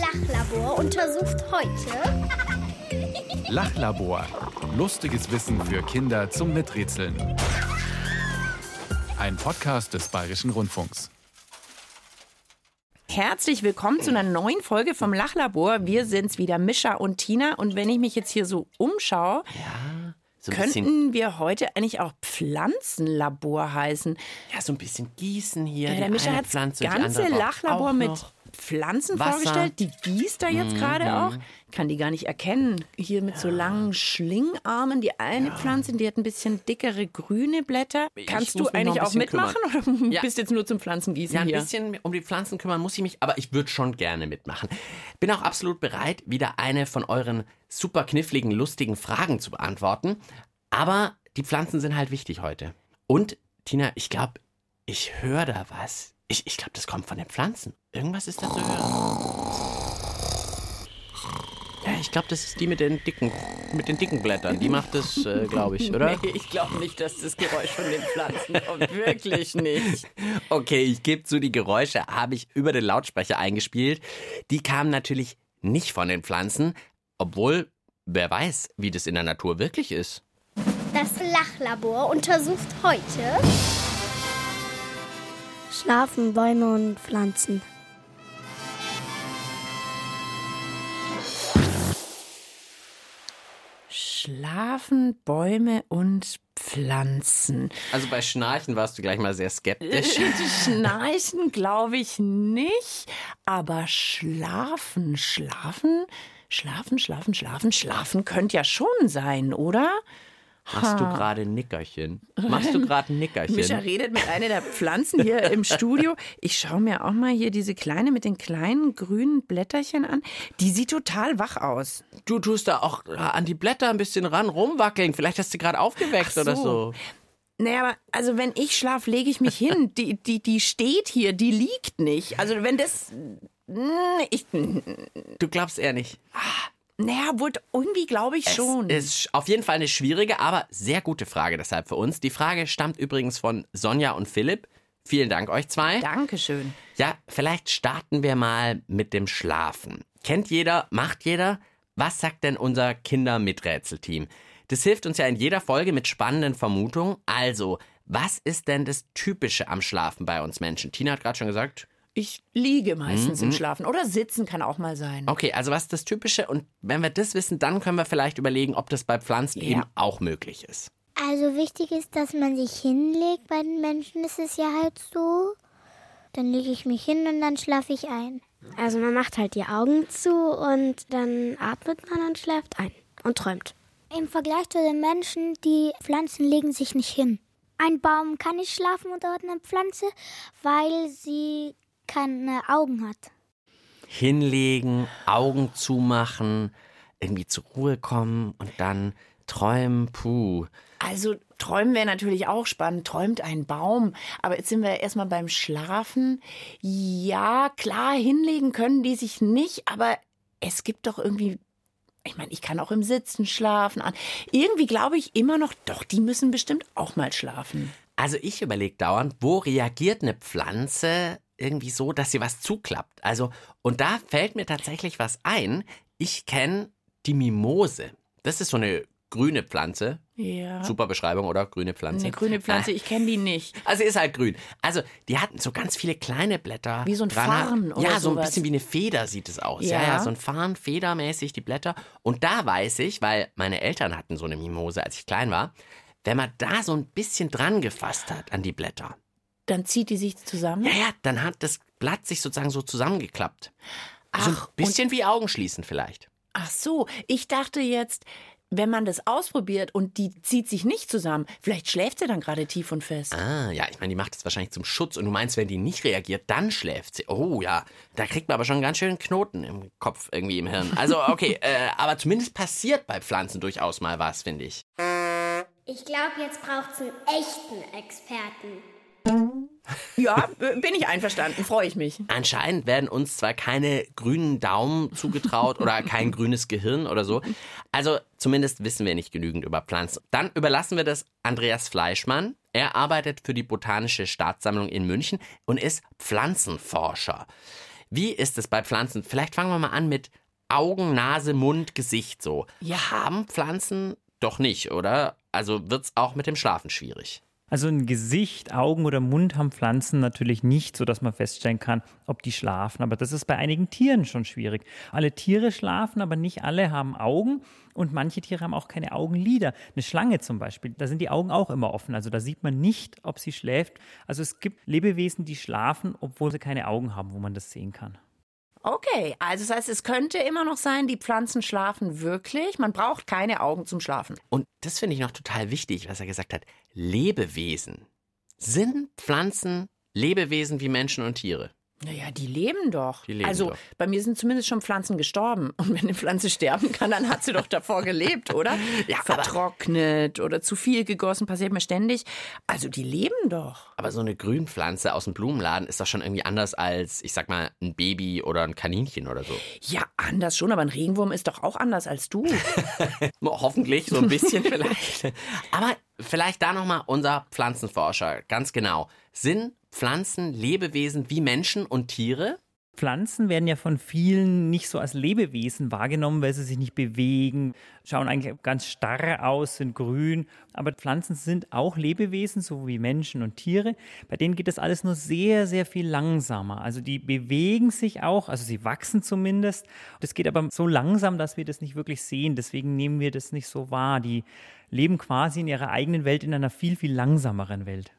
Lachlabor untersucht heute Lachlabor. Lustiges Wissen für Kinder zum Miträtseln. Ein Podcast des Bayerischen Rundfunks. Herzlich willkommen zu einer neuen Folge vom Lachlabor. Wir sind's wieder, Mischa und Tina. Und wenn ich mich jetzt hier so umschaue, So ein bisschen, könnten wir heute eigentlich auch Pflanzenlabor heißen. ja, so ein bisschen gießen hier. Ja, der Mischa hat das ganze Lachlabor mit noch. Pflanzen Wasser. Mhm, vorgestellt. Die gießt er jetzt gerade auch. Kann die gar nicht erkennen. Hier mit so langen Schlingarmen. Die eine Pflanze, die hat ein bisschen dickere grüne Blätter. Kannst du eigentlich auch mitmachen oder Ja. bist jetzt nur zum Pflanzengießen Ja, ein hier? bisschen um die Pflanzen kümmern muss ich mich, aber ich würde schon gerne mitmachen. Bin auch absolut bereit, wieder eine von euren super kniffligen, lustigen Fragen zu beantworten. Aber die Pflanzen sind halt wichtig heute. Und, Tina, ich glaube, ich höre da was. Ich, ich glaube, das kommt von den Pflanzen. Irgendwas ist da zu hören. Ja, ich glaube, das ist die mit den dicken, mit den dicken Blättern. Die macht das, äh, glaube ich, oder? Nee, ich glaube nicht, dass das Geräusch von den Pflanzen kommt. Wirklich nicht. Okay, ich gebe zu, die Geräusche habe ich über den Lautsprecher eingespielt. Die kamen natürlich nicht von den Pflanzen, obwohl, wer weiß, wie das in der Natur wirklich ist. Das Lachlabor untersucht heute Schlafen Bäume und Pflanzen. Schlafen Bäume und Pflanzen. Also bei Schnarchen warst du gleich mal sehr skeptisch. Schnarchen glaube ich nicht, aber schlafen, schlafen, schlafen, schlafen, schlafen, schlafen könnte ja schon sein, oder? Machst du gerade ein Nickerchen? Machst du gerade ein Mischa Nickerchen? redet mit einer der Pflanzen hier im Studio. Ich schaue mir auch mal hier diese kleine mit den kleinen grünen Blätterchen an. Die sieht total wach aus. Du tust da auch an die Blätter ein bisschen ran rumwackeln. Vielleicht hast du gerade aufgeweckt Ach oder so. so. Naja, aber also wenn ich schlaf, lege ich mich hin. Die, die, die steht hier, die liegt nicht. Also wenn das. Mm, Ich, Du glaubst eher nicht. Naja, wohl irgendwie glaube ich schon. Es ist auf jeden Fall eine schwierige, aber sehr gute Frage deshalb für uns. Die Frage stammt übrigens von Sonja und Philipp. Vielen Dank euch zwei. Dankeschön. Ja, vielleicht starten wir mal mit dem Schlafen. Kennt jeder, macht jeder? Was sagt denn unser Kinder-Miträtselteam? Das hilft uns ja in jeder Folge mit spannenden Vermutungen. Also, was ist denn das Typische am Schlafen bei uns Menschen? Tina hat gerade schon gesagt. Ich liege meistens im Schlafen. Oder sitzen kann auch mal sein. Okay, also was ist das Typische? Und wenn wir das wissen, dann können wir vielleicht überlegen, ob das bei Pflanzen Ja. eben auch möglich ist. Also wichtig ist, dass man sich hinlegt. Bei den Menschen ist es ja halt so. Dann lege ich mich hin und dann schlafe ich ein. Also man macht halt die Augen zu und dann atmet man und schläft ein und träumt. Im Vergleich zu den Menschen, die Pflanzen legen sich nicht hin. Ein Baum kann nicht schlafen unter einer Pflanze, weil sie keine Augen hat. Hinlegen, Augen zumachen, irgendwie zur Ruhe kommen und dann träumen. Puh. Also träumen wäre natürlich auch spannend. Träumt ein Baum. Aber jetzt sind wir erstmal beim Schlafen. Ja, klar, hinlegen können die sich nicht, aber es gibt doch irgendwie. Ich meine, ich kann auch im Sitzen schlafen. Irgendwie glaube ich immer noch, doch, die müssen bestimmt auch mal schlafen. Also ich überlege dauernd, wo reagiert eine Pflanze irgendwie so, dass sie was zuklappt. Also, und da fällt mir tatsächlich was ein. Ich kenne die Mimose. Das ist so eine grüne Pflanze. Ja. Super Beschreibung, oder? Grüne Pflanze. Eine grüne Pflanze, ich kenne die nicht. Also ist halt grün. Also die hatten so ganz viele kleine Blätter. Wie so ein dran. Farn oder Ja, so ein sowas. bisschen wie eine Feder sieht es aus. Ja, Ja. ja, so ein Farn, federmäßig die Blätter. Und da weiß ich, weil meine Eltern hatten so eine Mimose, als ich klein war, wenn man da so ein bisschen dran gefasst hat an die Blätter, Dann zieht die sich zusammen. ja, ja, dann hat das Blatt sich sozusagen so zusammengeklappt. so ein Ach, und- bisschen wie Augen schließen vielleicht. Ach so, ich dachte jetzt, wenn man das ausprobiert und die zieht sich nicht zusammen, vielleicht schläft sie dann gerade tief und fest. Ah, ja, ich meine, die macht das wahrscheinlich zum Schutz. Und du meinst, wenn die nicht reagiert, dann schläft sie. Oh ja, da kriegt man aber schon einen ganz schönen Knoten im Kopf, irgendwie im Hirn. Also, okay, äh, aber zumindest passiert bei Pflanzen durchaus mal was, finde ich. Ich glaube, jetzt braucht es einen echten Experten. Ja, bin ich einverstanden, freue ich mich. Anscheinend werden uns zwar keine grünen Daumen zugetraut oder kein grünes Gehirn oder so. Also zumindest wissen wir nicht genügend über Pflanzen. Dann überlassen wir das Andreas Fleischmann. Er arbeitet für die Botanische Staatssammlung in München und ist Pflanzenforscher. Wie ist es bei Pflanzen? Vielleicht fangen wir mal an mit Augen, Nase, Mund, Gesicht so. Ja. Haben Pflanzen doch nicht, oder? Also wird es auch mit dem Schlafen schwierig. Also ein Gesicht, Augen oder Mund haben Pflanzen natürlich nicht, sodass man feststellen kann, ob die schlafen. Aber das ist bei einigen Tieren schon schwierig. Alle Tiere schlafen, aber nicht alle haben Augen und manche Tiere haben auch keine Augenlider. Eine Schlange zum Beispiel, da sind die Augen auch immer offen. Also da sieht man nicht, ob sie schläft. Also es gibt Lebewesen, die schlafen, obwohl sie keine Augen haben, wo man das sehen kann. Okay, also das heißt, es könnte immer noch sein, die Pflanzen schlafen wirklich. Man braucht keine Augen zum Schlafen. Und das finde ich noch total wichtig, was er gesagt hat. Lebewesen. Sind Pflanzen Lebewesen wie Menschen und Tiere? Naja, die leben doch. Die leben also doch. bei mir sind zumindest schon Pflanzen gestorben. Und wenn eine Pflanze sterben kann, dann hat sie doch davor gelebt, oder? Ja, Vertrocknet oder zu viel gegossen, passiert mir ständig. Also die leben doch. Aber so eine Grünpflanze aus dem Blumenladen ist doch schon irgendwie anders als, ich sag mal, ein Baby oder ein Kaninchen oder so. Ja, anders schon, aber ein Regenwurm ist doch auch anders als du. Hoffentlich so ein bisschen vielleicht. Aber vielleicht da nochmal unser Pflanzenforscher. Ganz genau. Sind Pflanzen Lebewesen wie Menschen und Tiere? Pflanzen werden ja von vielen nicht so als Lebewesen wahrgenommen, weil sie sich nicht bewegen, schauen eigentlich ganz starr aus, sind grün. Aber Pflanzen sind auch Lebewesen, so wie Menschen und Tiere. Bei denen geht das alles nur sehr, sehr viel langsamer. Also die bewegen sich auch, also sie wachsen zumindest. Das geht aber so langsam, dass wir das nicht wirklich sehen. Deswegen nehmen wir das nicht so wahr. Die leben quasi in ihrer eigenen Welt in einer viel, viel langsameren Welt.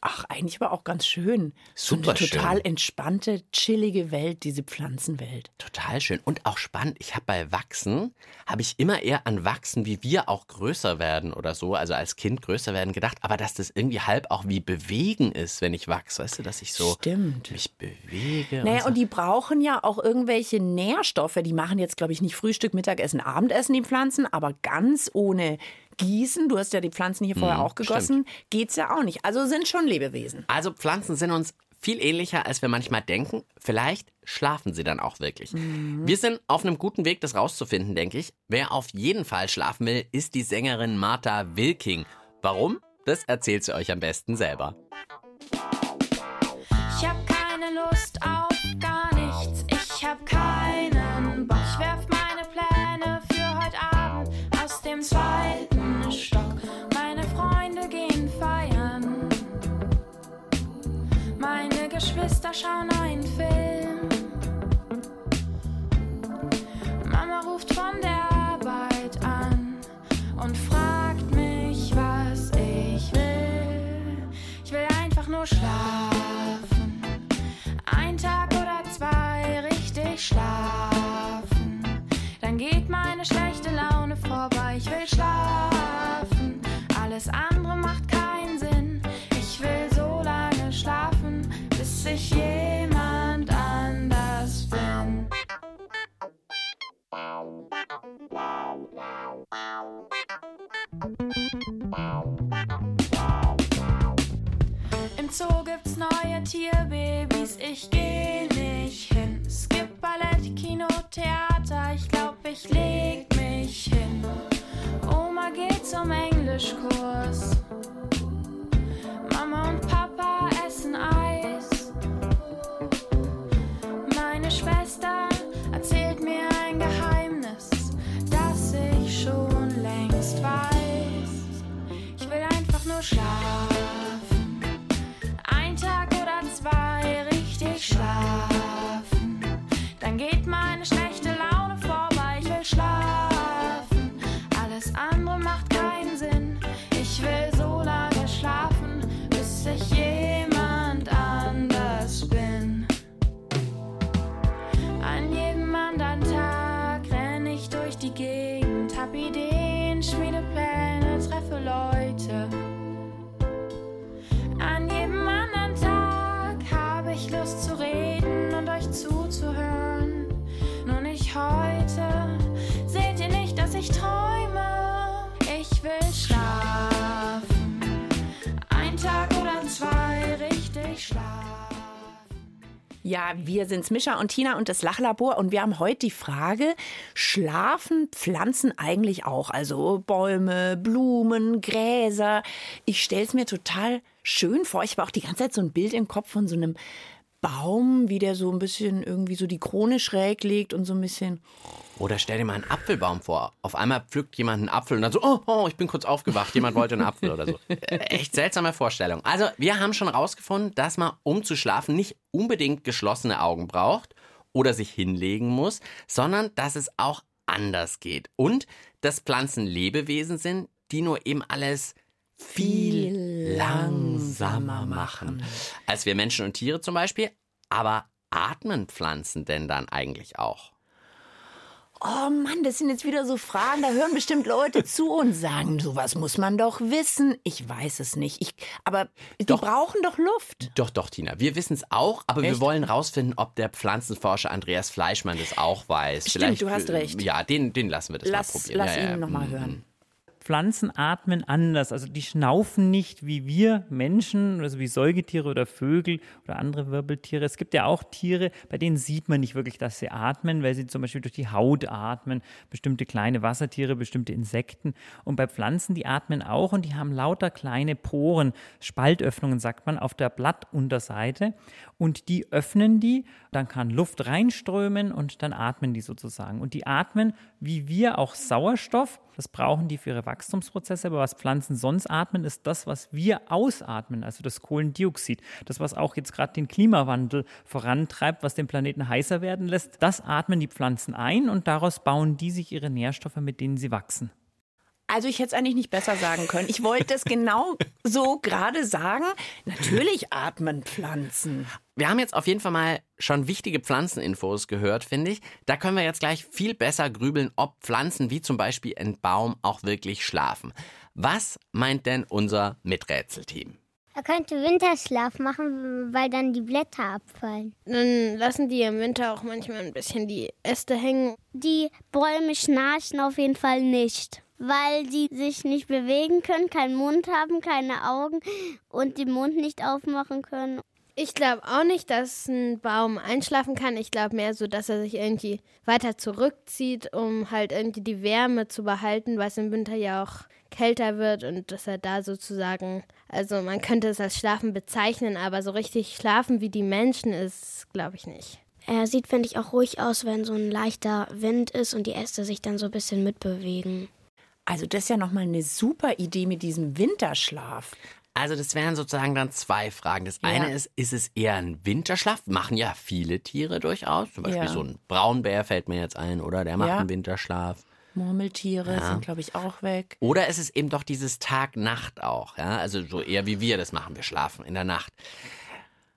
Ach, eigentlich aber auch ganz schön. So Super eine total schön. entspannte, chillige Welt, diese Pflanzenwelt. Total schön und auch spannend. Ich habe bei Wachsen, habe ich immer eher an Wachsen, wie wir auch größer werden oder so, also als Kind größer werden gedacht, aber dass das irgendwie halb auch wie bewegen ist, wenn ich wachse, weißt du, dass ich so Stimmt. mich bewege. Naja, so. und die brauchen ja auch irgendwelche Nährstoffe. Die machen jetzt, glaube ich, nicht Frühstück, Mittagessen, Abendessen, die Pflanzen, aber ganz ohne Gießen, du hast ja die Pflanzen hier vorher Mhm, auch gegossen, geht's ja auch nicht. Also sind schon Lebewesen. Also Pflanzen sind uns viel ähnlicher, als wir manchmal denken. Vielleicht schlafen sie dann auch wirklich. Wir sind auf einem guten Weg, das rauszufinden, denke ich. Wer auf jeden Fall schlafen will, ist die Sängerin Martha Wilking. Warum? Das erzählt sie euch am besten selber. Ich hab keine Lust auf Geschwister schauen einen Film. Mama ruft von der Arbeit an und fragt mich, was ich will. Ich will einfach nur schlafen. Ein Tag oder zwei richtig schlafen. Dann geht meine schlechte Laune vorbei. Ich will schlafen. Alles andere Im Zoo gibt's neue Tierbabys, ich geh nicht hin. Gibt Ballett, Kino, Theater, ich glaub, ich leg mich hin. Oma geht zum Englischkurs. Mama und Papa essen Eis. Will einfach Ja, wir sind's Mischa und Tina und das Lachlabor und wir haben heute die Frage, schlafen Pflanzen eigentlich auch? Also Bäume, Blumen, Gräser. Ich stell's mir total schön vor. Ich habe auch die ganze Zeit so ein Bild im Kopf von so einem Baum, wie der so ein bisschen irgendwie so die Krone schräg legt und so ein bisschen. Oder stell dir mal einen Apfelbaum vor. Auf einmal pflückt jemand einen Apfel und dann so, oh, oh ich bin kurz aufgewacht, jemand wollte einen Apfel oder so. Echt seltsame Vorstellung. Also, wir haben schon rausgefunden, dass man, um zu schlafen, nicht unbedingt geschlossene Augen braucht oder sich hinlegen muss, sondern dass es auch anders geht. Und dass Pflanzen Lebewesen sind, die nur eben alles viel langsamer machen. Als wir Menschen und Tiere zum Beispiel. Aber atmen Pflanzen denn dann eigentlich auch? Oh Mann, das sind jetzt wieder so Fragen, da hören bestimmt Leute zu und sagen, sowas muss man doch wissen. Ich weiß es nicht. Ich, aber die Doch. brauchen doch Luft. Doch, doch, Tina. Wir wissen es auch, aber wir Echt? wollen rausfinden, ob der Pflanzenforscher Andreas Fleischmann das auch weiß. Stimmt, du hast recht. Ja, den, den lassen wir das Lass, mal probieren. lass ja, ja. ihn nochmal mm, hören. Pflanzen atmen anders. Also die schnaufen nicht wie wir Menschen, also wie Säugetiere oder Vögel oder andere Wirbeltiere. Es gibt ja auch Tiere, bei denen sieht man nicht wirklich, dass sie atmen, weil sie zum Beispiel durch die Haut atmen. Bestimmte kleine Wassertiere, bestimmte Insekten. Und bei Pflanzen, die atmen auch und die haben lauter kleine Poren, Spaltöffnungen, sagt man, auf der Blattunterseite. Und die öffnen die, dann kann Luft reinströmen und dann atmen die sozusagen. Und die atmen, wie wir, auch Sauerstoff. Das brauchen die für ihre Wachstumsprozesse. Aber was Pflanzen sonst atmen, ist das, was wir ausatmen, also das Kohlendioxid. Das, was auch jetzt gerade den Klimawandel vorantreibt, was den Planeten heißer werden lässt. Das atmen die Pflanzen ein und daraus bauen die sich ihre Nährstoffe, mit denen sie wachsen. Also ich hätte es eigentlich nicht besser sagen können. Ich wollte es genau so gerade sagen. Natürlich atmen Pflanzen. Wir haben jetzt auf jeden Fall mal schon wichtige Pflanzeninfos gehört, finde ich. Da können wir jetzt gleich viel besser grübeln, ob Pflanzen wie zum Beispiel ein Baum auch wirklich schlafen. Was meint denn unser Miträtselteam? Er könnte Winterschlaf machen, weil dann die Blätter abfallen. Dann lassen die im Winter auch manchmal ein bisschen die Äste hängen. Die Bäume schnarchen auf jeden Fall nicht, weil sie sich nicht bewegen können, keinen Mund haben, keine Augen und den Mund nicht aufmachen können. Ich glaube auch nicht, dass ein Baum einschlafen kann. Ich glaube mehr so, dass er sich irgendwie weiter zurückzieht, um halt irgendwie die Wärme zu behalten, weil es im Winter ja auch kälter wird und dass er da sozusagen, also man könnte es als Schlafen bezeichnen, aber so richtig schlafen wie die Menschen ist, glaube ich nicht. Er sieht, finde ich, auch ruhig aus, wenn so ein leichter Wind ist und die Äste sich dann so ein bisschen mitbewegen. Also das ist ja nochmal eine super Idee mit diesem Winterschlaf. Also das wären sozusagen dann zwei Fragen. Das eine ist, ist es eher ein Winterschlaf? Machen ja viele Tiere durchaus. Zum Beispiel Ja. so ein Braunbär fällt mir jetzt ein, oder? Der macht Ja. einen Winterschlaf. Murmeltiere Ja. sind, glaube ich, auch weg. Oder ist es eben doch dieses Tag-Nacht auch, ja? Also so eher wie wir das machen, wir schlafen in der Nacht.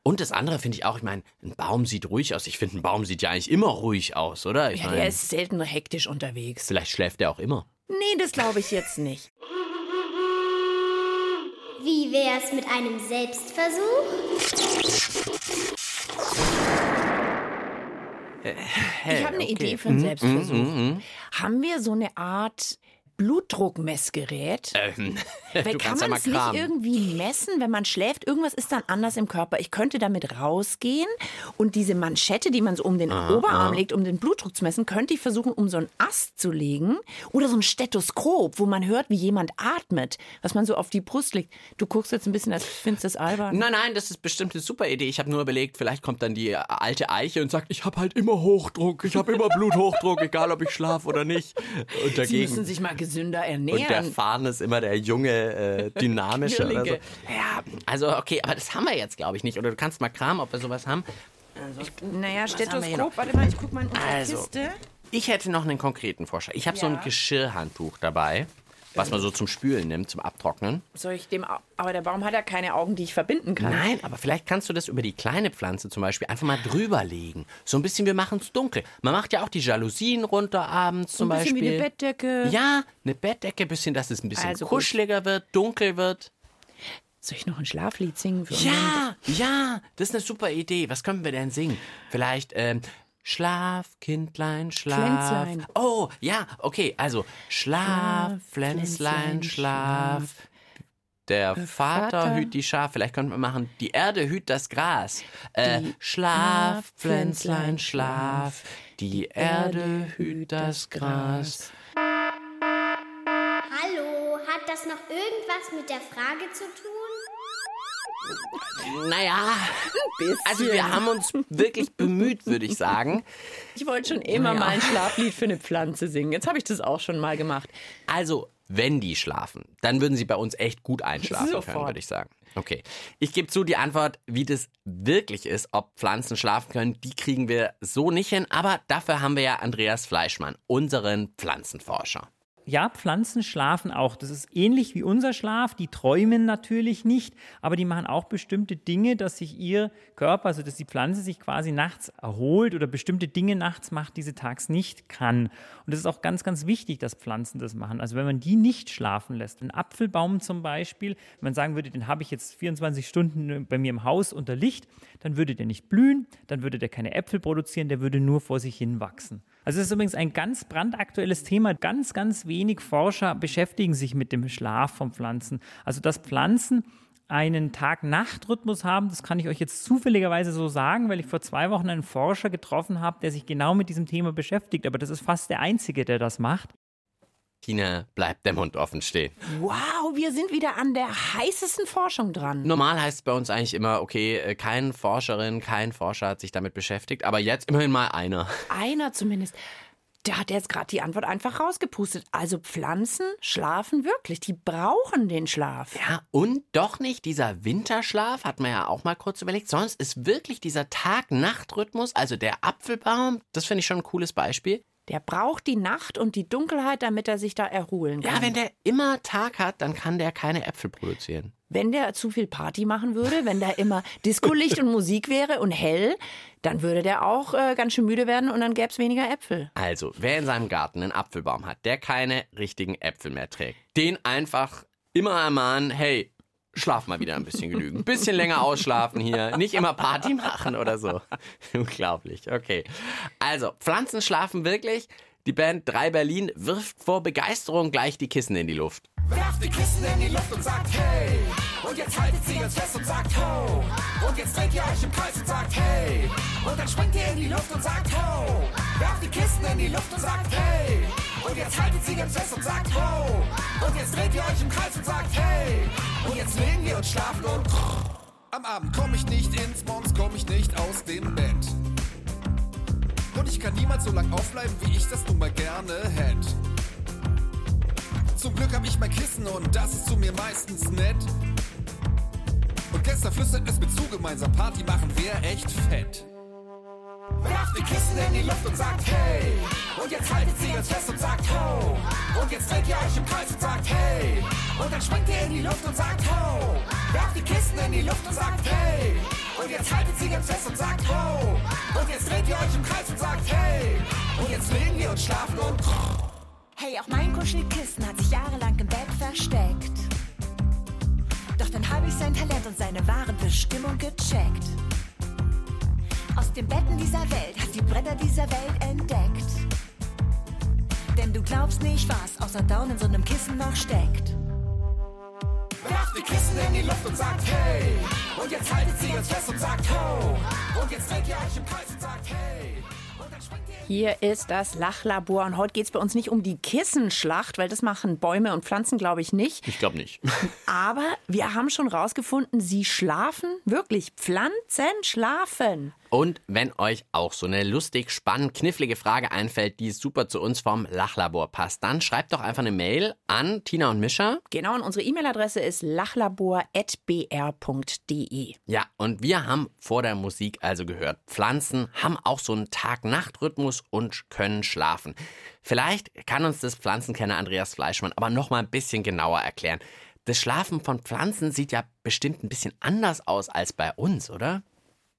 Und das andere finde ich auch, ich meine, ein Baum sieht ruhig aus. Ich finde, ein Baum sieht ja eigentlich immer ruhig aus, oder? Ich Ja, meine, der ist selten hektisch unterwegs. vielleicht schläft der auch immer. Nee, das glaube ich jetzt nicht. Wie wär's mit einem Selbstversuch? Ich habe eine Idee für einen Selbstversuch. Haben wir so eine Art Blutdruckmessgerät? Ähm, Weil du kann man es nicht irgendwie messen, wenn man schläft? Irgendwas ist dann anders im Körper. Ich könnte damit rausgehen und diese Manschette, die man so um den Oberarm legt, um den Blutdruck zu messen, könnte ich versuchen, um so einen Ast zu legen. Oder so ein Stethoskop, wo man hört, wie jemand atmet, was man so auf die Brust legt. Du guckst jetzt ein bisschen, als findest du das albern. Nein, nein, das ist bestimmt eine super Idee. Ich habe nur überlegt, vielleicht kommt dann die alte Eiche und sagt, ich habe halt immer Hochdruck, ich habe immer Bluthochdruck, egal ob ich schlafe oder nicht. Und Sie dagegen müssen sich mal gesünder und der ernähren. Fahnen ist immer der junge, äh, dynamische oder so. Ja, also okay, aber das haben wir jetzt, glaube ich, nicht. Oder du kannst mal kramen, ob wir sowas haben. naja, haben wir hier Stethoskop, warte mal, ich guck mal in unsere Also, Kiste. Ich hätte noch einen konkreten Vorschlag. Ich habe so ein Ja. Geschirrhandtuch dabei, was man so zum Spülen nimmt, zum Abtrocknen. Soll ich dem, aber der Baum hat ja keine Augen, die ich verbinden kann. Nein, aber vielleicht kannst du das über die kleine Pflanze zum Beispiel einfach mal drüber legen. So ein bisschen, wir machen es dunkel. Man macht ja auch die Jalousien runter abends zum ein bisschen Beispiel. wie eine Bettdecke. Ja, eine Bettdecke, bisschen, dass es ein bisschen Also gut. kuscheliger wird, dunkel wird. Soll ich noch ein Schlaflied singen Ja, ja, das ist eine super Idee. Was können wir denn singen? Vielleicht, ähm, Schlaf, Kindlein, Schlaf. Pflänzlein. Oh, ja, okay, also Schlaf, Schlaf, Pflänzlein, Schlaf. Der Vater, Vater. hüt die Schaf. Vielleicht könnten wir machen, die Erde hüt das Gras. Äh, Schlaf, Pflänzlein, Pflänzlein, Schlaf. Die Erde hüt das Gras. Hallo, hat das noch irgendwas mit der Frage zu tun? Naja, also wir haben uns wirklich bemüht, würde ich sagen. Ich wollte schon immer Ja. mal ein Schlaflied für eine Pflanze singen. Jetzt habe ich das auch schon mal gemacht. Also, wenn die schlafen, dann würden sie bei uns echt gut einschlafen können, Sofort. würde ich sagen. Okay. Ich gebe zu, die Antwort, wie das wirklich ist, ob Pflanzen schlafen können, die kriegen wir so nicht hin. Aber dafür haben wir ja Andreas Fleischmann, unseren Pflanzenforscher. Ja, Pflanzen schlafen auch. Das ist ähnlich wie unser Schlaf. Die träumen natürlich nicht, aber die machen auch bestimmte Dinge, dass sich ihr Körper, also dass die Pflanze sich quasi nachts erholt oder bestimmte Dinge nachts macht, die sie tags nicht kann. Und es ist auch ganz, ganz wichtig, dass Pflanzen das machen. Also wenn man die nicht schlafen lässt, ein Apfelbaum zum Beispiel, wenn man sagen würde, den habe ich jetzt 24 Stunden bei mir im Haus unter Licht, dann würde der nicht blühen, dann würde der keine Äpfel produzieren, der würde nur vor sich hin wachsen. Also es ist übrigens ein ganz brandaktuelles Thema. Ganz, ganz wenig Forscher beschäftigen sich mit dem Schlaf von Pflanzen. Also dass Pflanzen einen Tag-Nacht-Rhythmus haben, das kann ich euch jetzt zufälligerweise so sagen, weil ich vor zwei Wochen einen Forscher getroffen habe, der sich genau mit diesem Thema beschäftigt. Aber das ist fast der Einzige, der das macht. Tina, bleibt der Mund offen stehen. Wow, wir sind wieder an der heißesten Forschung dran. Normal heißt es bei uns eigentlich immer, okay, äh, keine Forscherin, kein Forscher hat sich damit beschäftigt, aber jetzt immerhin mal einer. Einer zumindest. Der hat jetzt gerade die Antwort einfach rausgepustet. Also Pflanzen schlafen wirklich. Die brauchen den Schlaf. Ja, und doch nicht dieser Winterschlaf, hat man ja auch mal kurz überlegt, sonst ist wirklich dieser Tag-Nacht-Rhythmus, also der Apfelbaum, das finde ich schon ein cooles Beispiel. Der braucht die Nacht und die Dunkelheit, damit er sich da erholen kann. Ja, wenn der immer Tag hat, dann kann der keine Äpfel produzieren. Wenn der zu viel Party machen würde, wenn da immer Discolicht und Musik wäre und hell, dann würde der auch äh, ganz schön müde werden und dann gäbe es weniger Äpfel. Also, wer in seinem Garten einen Apfelbaum hat, der keine richtigen Äpfel mehr trägt, den einfach immer ermahnen, hey, schlaf mal wieder ein bisschen genügend. Bisschen länger ausschlafen hier, nicht immer Party machen oder so. Unglaublich, okay. Also, Pflanzen schlafen wirklich. Die Band 3 Berlin wirft vor Begeisterung gleich die Kissen in die Luft. Werft die Kissen in die Luft und sagt hey. Und jetzt haltet sie ganz fest und sagt ho. Und jetzt dreht ihr euch im Kreis und sagt hey. Und dann springt ihr in die Luft und sagt ho. Werft die Kissen in die Luft und sagt hey. Und jetzt haltet sie ganz fest und sagt ho. Und jetzt dreht ihr euch im Kreis und sagt hey. Und jetzt legen wir uns schlafen und am Abend komm ich nicht ins Mons, komm ich nicht aus dem Bett. Und ich kann niemals so lang aufbleiben, wie ich das nun mal gerne hätte. Zum Glück hab ich mein Kissen und das ist zu mir meistens nett. Und gestern flüstert es mir zu, gemeinsam Party machen wir echt fett. Die Kissen in die Luft und sagt hey. Und jetzt haltet sie ganz fest und sagt ho. Und jetzt dreht ihr euch im Kreis und sagt hey. Und dann springt ihr in die Luft und sagt ho. Werft die Kisten in die Luft und sagt hey. Und jetzt haltet sie ganz fest und sagt ho. Und jetzt dreht ihr euch im Kreis und sagt hey. Und jetzt legen wir uns schlafen und Hey, auch mein Kuschelkissen hat sich jahrelang im Bett versteckt. Doch dann habe ich sein Talent und seine wahre Bestimmung gecheckt. Aus den Betten dieser Welt hat die Bretter dieser Welt entdeckt. Denn du glaubst nicht, was außer Down in so einem Kissen noch steckt. Werft die Kissen in die Luft und sagt hey. Und jetzt haltet sie uns fest und sagt ho. Und jetzt dreht ihr euch im Kreis und sagt hey. Hier ist das Lachlabor und heute geht es bei uns nicht um die Kissenschlacht, weil das machen Bäume und Pflanzen, glaube ich, nicht. Ich glaube nicht. Aber wir haben schon rausgefunden, sie schlafen wirklich. Pflanzen schlafen. Und wenn euch auch so eine lustig, spannend, knifflige Frage einfällt, die super zu uns vom Lachlabor passt, dann schreibt doch einfach eine Mail an Tina und Mischa. Genau, und unsere E-Mail-Adresse ist lachlabor.br.de. Ja, und wir haben vor der Musik also gehört, Pflanzen haben auch so einen Tag-Nacht-Rhythmus und können schlafen. Vielleicht kann uns das Pflanzenkenner Andreas Fleischmann aber noch mal ein bisschen genauer erklären. Das Schlafen von Pflanzen sieht ja bestimmt ein bisschen anders aus als bei uns, oder?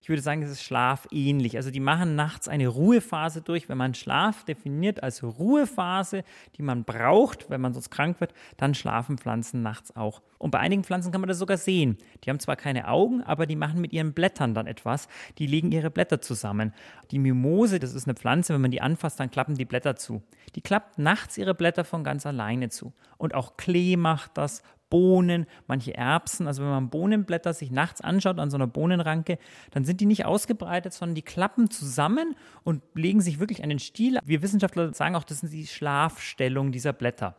Ich würde sagen, es ist schlafähnlich. Also die machen nachts eine Ruhephase durch. Wenn man Schlaf definiert als Ruhephase, die man braucht, wenn man sonst krank wird, dann schlafen Pflanzen nachts auch. Und bei einigen Pflanzen kann man das sogar sehen. Die haben zwar keine Augen, aber die machen mit ihren Blättern dann etwas. Die legen ihre Blätter zusammen. Die Mimose, das ist eine Pflanze, wenn man die anfasst, dann klappen die Blätter zu. Die klappt nachts ihre Blätter von ganz alleine zu. Und auch Klee macht das, Bohnen, manche Erbsen. Also wenn man Bohnenblätter sich nachts anschaut an so einer Bohnenranke, dann sind die nicht ausgebreitet, sondern die klappen zusammen und legen sich wirklich einen Stiel. Wir Wissenschaftler sagen auch, das sind die Schlafstellung dieser Blätter.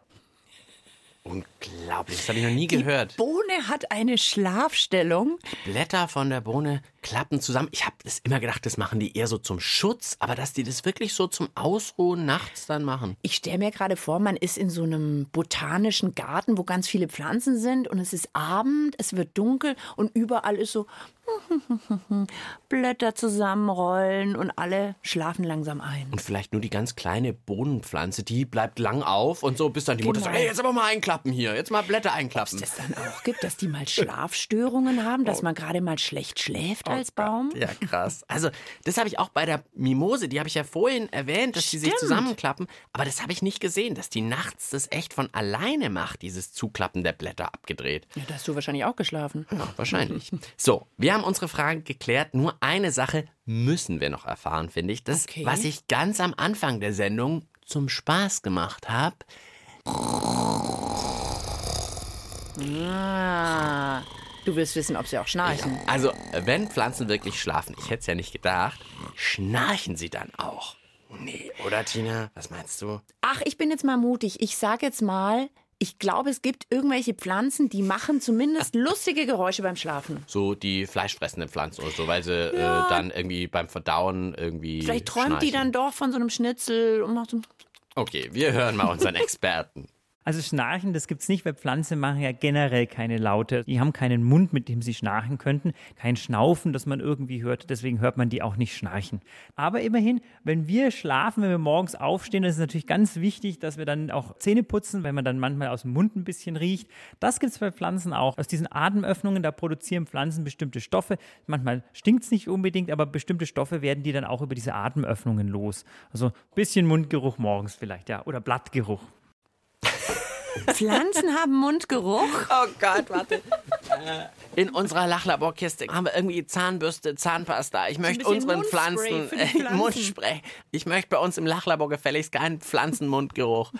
Unglaublich, das habe ich noch nie gehört. Die Bohne hat eine Schlafstellung. Blätter von der Bohne klappen zusammen. Ich habe das immer gedacht, das machen die eher so zum Schutz, aber dass die das wirklich so zum Ausruhen nachts dann machen. Ich stelle mir gerade vor, man ist in so einem botanischen Garten, wo ganz viele Pflanzen sind und es ist Abend, es wird dunkel und überall ist so Blätter zusammenrollen und alle schlafen langsam ein. Und vielleicht nur die ganz kleine Bohnenpflanze, die bleibt lang auf und so, bis dann die Mutter Genau. sagt, hey, jetzt aber mal einklappen hier, jetzt mal Blätter einklappen. es dann auch gibt, dass die mal Schlafstörungen haben, dass man gerade mal schlecht schläft als Baum. Ja, krass. Also, das habe ich auch bei der Mimose, die habe ich ja vorhin erwähnt, dass die sich Stimmt. zusammenklappen. Aber das habe ich nicht gesehen, dass die nachts das echt von alleine macht, dieses Zuklappen der Blätter abgedreht. Ja, da hast du wahrscheinlich auch geschlafen. Ja, wahrscheinlich. So, wir haben unsere Fragen geklärt. Nur eine Sache müssen wir noch erfahren, finde ich. Das, Okay. was ich ganz am Anfang der Sendung zum Spaß gemacht habe. Ah, du willst wissen, ob sie auch schnarchen. Also, wenn Pflanzen wirklich schlafen, ich hätte es ja nicht gedacht, schnarchen sie dann auch? Nee, oder Tina? Was meinst du? Ach, ich bin jetzt mal mutig. Ich sag jetzt mal, ich glaube, es gibt irgendwelche Pflanzen, die machen zumindest lustige Geräusche beim Schlafen. So die fleischfressenden Pflanzen oder so, weil sie äh, dann irgendwie beim Verdauen irgendwie. Vielleicht träumt die schnarchen. dann doch von so einem Schnitzel und macht so. Okay, wir hören mal unseren Experten. Also Schnarchen, das gibt's nicht, weil Pflanzen machen ja generell keine Laute. Die haben keinen Mund, mit dem sie schnarchen könnten, kein Schnaufen, das man irgendwie hört. Deswegen hört man die auch nicht schnarchen. Aber immerhin, wenn wir schlafen, wenn wir morgens aufstehen, das ist natürlich ganz wichtig, dass wir dann auch Zähne putzen, wenn man dann manchmal aus dem Mund ein bisschen riecht. Das gibt's bei Pflanzen auch. Aus diesen Atemöffnungen, da produzieren Pflanzen bestimmte Stoffe. Manchmal stinkt's nicht unbedingt, aber bestimmte Stoffe werden die dann auch über diese Atemöffnungen los. Also ein bisschen Mundgeruch morgens vielleicht, ja, oder Blattgeruch. Pflanzen haben Mundgeruch. Oh Gott, warte. In unserer Lachlaborkiste haben wir irgendwie Zahnbürste, Zahnpasta. Ich möchte unseren Mundspray Pflanzen, für die Pflanzen. Mundspray. Ich möchte bei uns im Lachlabor gefälligst keinen Pflanzenmundgeruch.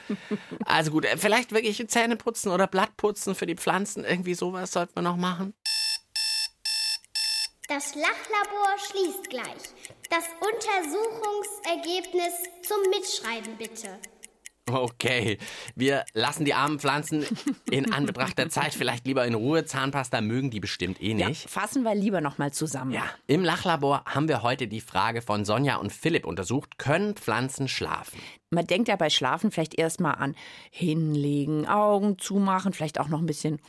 Also gut, äh, vielleicht wirklich Zähne putzen oder Blatt putzen für die Pflanzen. Irgendwie sowas sollten wir noch machen. Das Lachlabor schließt gleich. Das Untersuchungsergebnis zum Mitschreiben bitte. Okay, wir lassen die armen Pflanzen in Anbetracht der Zeit vielleicht lieber in Ruhe. Zahnpasta mögen die bestimmt eh Ja, nicht. fassen wir lieber noch mal zusammen. Ja, im Lachlabor haben wir heute die Frage von Sonja und Philipp untersucht. Können Pflanzen schlafen? Man denkt ja bei Schlafen vielleicht erstmal an hinlegen, Augen zumachen, vielleicht auch noch ein bisschen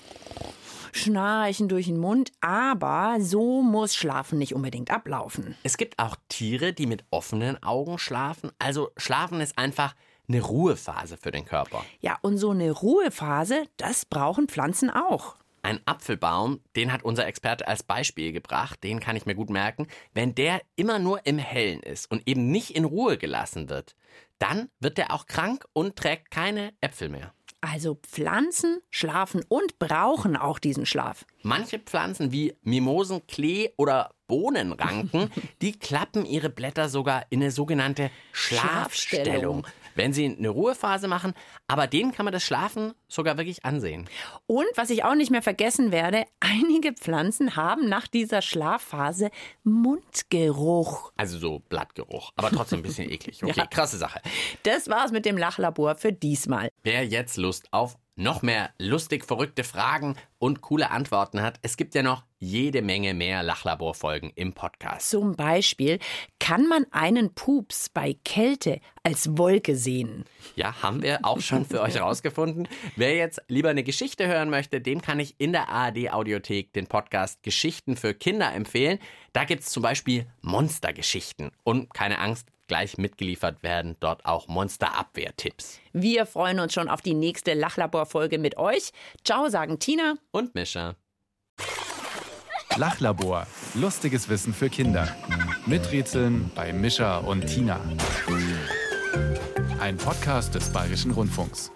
schnarchen durch den Mund. Aber so muss Schlafen nicht unbedingt ablaufen. Es gibt auch Tiere, die mit offenen Augen schlafen. Also Schlafen ist einfach eine Ruhephase für den Körper. Ja, und so eine Ruhephase, das brauchen Pflanzen auch. Ein Apfelbaum, den hat unser Experte als Beispiel gebracht, den kann ich mir gut merken. Wenn der immer nur im Hellen ist und eben nicht in Ruhe gelassen wird, dann wird der auch krank und trägt keine Äpfel mehr. Also Pflanzen schlafen und brauchen auch diesen Schlaf. Manche Pflanzen wie Mimosen, Klee oder Bohnenranken, die klappen ihre Blätter sogar in eine sogenannte Schlafstellung, Schlafstellung. Wenn sie eine Ruhephase machen. Aber denen kann man das Schlafen sogar wirklich ansehen. Und was ich auch nicht mehr vergessen werde, einige Pflanzen haben nach dieser Schlafphase Mundgeruch. Also so Blattgeruch, aber trotzdem ein bisschen eklig. Okay, Ja. krasse Sache. Das war's mit dem Lachlabor für diesmal. Wer jetzt Lust auf noch mehr lustig verrückte Fragen und coole Antworten hat, es gibt ja noch jede Menge mehr Lachlabor-Folgen im Podcast. Zum Beispiel kann man einen Pups bei Kälte als Wolke sehen. Ja, haben wir auch schon für euch rausgefunden. Wer jetzt lieber eine Geschichte hören möchte, dem kann ich in der ARD-Audiothek den Podcast Geschichten für Kinder empfehlen. Da gibt's zum Beispiel Monstergeschichten. Und keine Angst, gleich mitgeliefert werden dort auch Monsterabwehr-Tipps. Wir freuen uns schon auf die nächste Lachlabor-Folge mit euch. Ciao, sagen Tina. Und Mischa. Lachlabor. Lustiges Wissen für Kinder. Miträtseln bei Mischa und Tina. Ein Podcast des Bayerischen Rundfunks.